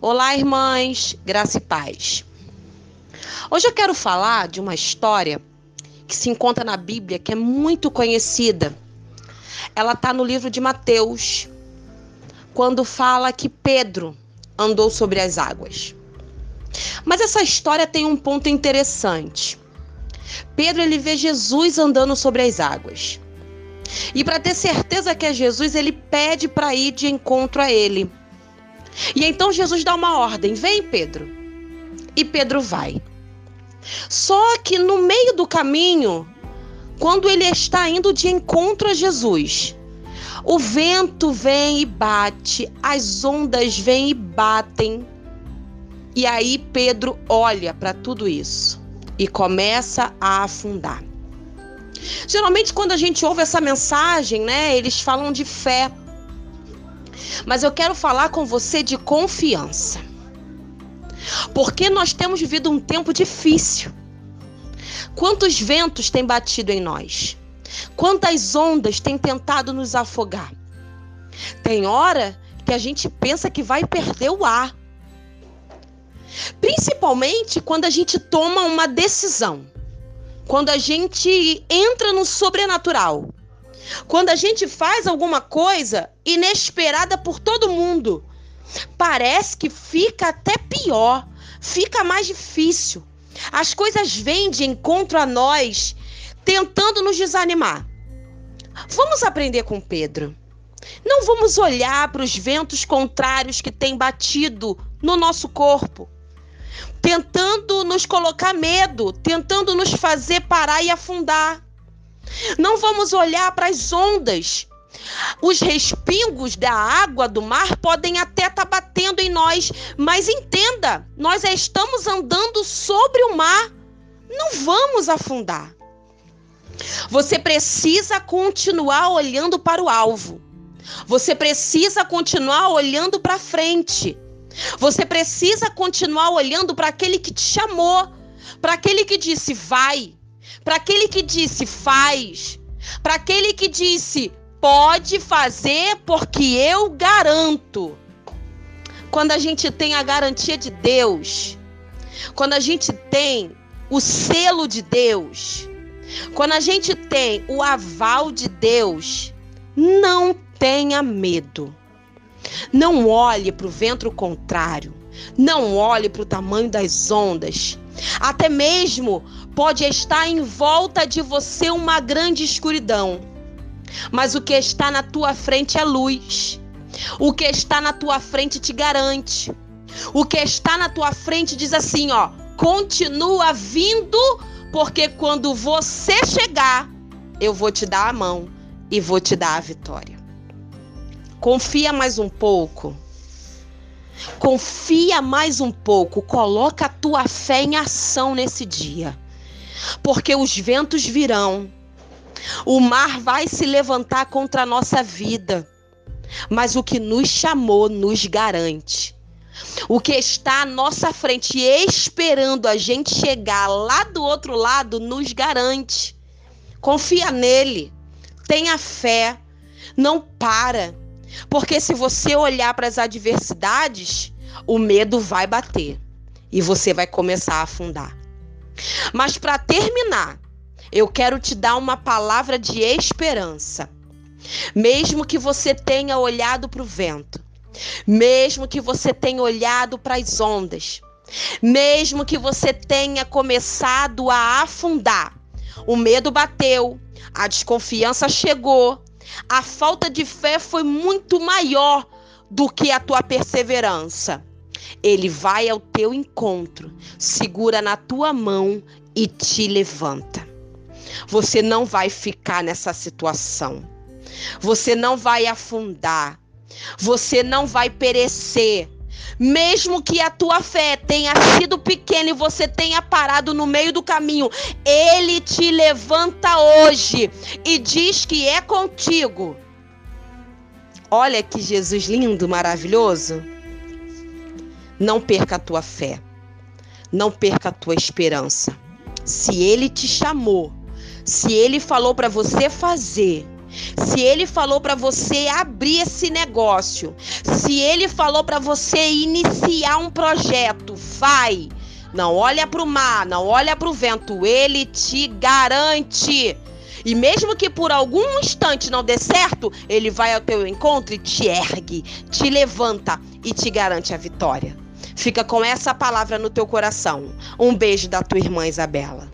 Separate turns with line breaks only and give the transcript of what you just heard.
Olá, irmãs, graça e paz. Hoje eu quero falar de uma história que se encontra na Bíblia, que é muito conhecida. Ela está no livro de Mateus, quando fala que Pedro andou sobre as águas. Mas essa história tem um ponto interessante. Pedro ele vê Jesus andando sobre as águas. E para ter certeza que é Jesus, ele pede para ir de encontro a ele. E então Jesus dá uma ordem: vem, Pedro. E Pedro vai. Só que no meio do caminho, quando ele está indo de encontro a Jesus, o vento vem e bate, as ondas vêm e batem. E aí Pedro olha para tudo isso e começa a afundar. Geralmente quando a gente ouve essa mensagem, né, eles falam de fé. Mas eu quero falar com você de confiança. Porque nós temos vivido um tempo difícil. Quantos ventos têm batido em nós? Quantas ondas têm tentado nos afogar? Tem hora que a gente pensa que vai perder o ar. Principalmente quando a gente toma uma decisão. Quando a gente entra no sobrenatural. Quando a gente faz alguma coisa inesperada por todo mundo, parece que fica até pior, fica mais difícil. As coisas vêm de encontro a nós, tentando nos desanimar. Vamos aprender com Pedro. Não vamos olhar para os ventos contrários que têm batido no nosso corpo, tentando nos colocar medo, tentando nos fazer parar e afundar. Não vamos olhar para as ondas. Os respingos da água do mar podem até estar tá batendo em nós, mas entenda, nós estamos andando sobre o mar. Não vamos afundar. Você precisa continuar olhando para o alvo. Você precisa continuar olhando para frente. Você precisa continuar olhando para aquele que te chamou, para aquele que disse vai, para aquele que disse faz, para aquele que disse pode fazer porque eu garanto. Quando a gente tem a garantia de Deus, quando a gente tem o selo de Deus, quando a gente tem o aval de Deus, não tenha medo. Não olhe para o vento contrário. Não olhe para o tamanho das ondas. Até mesmo pode estar em volta de você uma grande escuridão. Mas o que está na tua frente é luz. O que está na tua frente te garante. O que está na tua frente diz assim, ó: continua vindo, porque quando você chegar, eu vou te dar a mão e vou te dar a vitória. Confia mais um pouco. Confia mais um pouco, coloca a tua fé em ação nesse dia. Porque os ventos virão. O mar vai se levantar contra a nossa vida. Mas o que nos chamou nos garante. O que está à nossa frente esperando a gente chegar lá do outro lado nos garante. Confia nele. Tenha fé. Não para. Porque se você olhar para as adversidades, o medo vai bater e você vai começar a afundar. Mas para terminar, eu quero te dar uma palavra de esperança. Mesmo que você tenha olhado para o vento, mesmo que você tenha olhado para as ondas, mesmo que você tenha começado a afundar, o medo bateu, a desconfiança chegou, a falta de fé foi muito maior do que a tua perseverança. Ele vai ao teu encontro, segura na tua mão e te levanta. Você não vai ficar nessa situação. Você não vai afundar. Você não vai perecer. Mesmo que a tua fé tenha sido pequena e você tenha parado no meio do caminho, ele te levanta hoje e diz que é contigo. Olha que Jesus lindo, maravilhoso. Não perca a tua fé. Não perca a tua esperança. Se ele te chamou, se ele falou para você fazer, Se ele falou para você abrir esse negócio, se ele falou para você iniciar um projeto, vai. Não olha para o mar, não olha para o vento, ele te garante. E mesmo que por algum instante não dê certo, ele vai ao teu encontro e te ergue, te levanta e te garante a vitória. Fica com essa palavra no teu coração. Um beijo da tua irmã Isabela.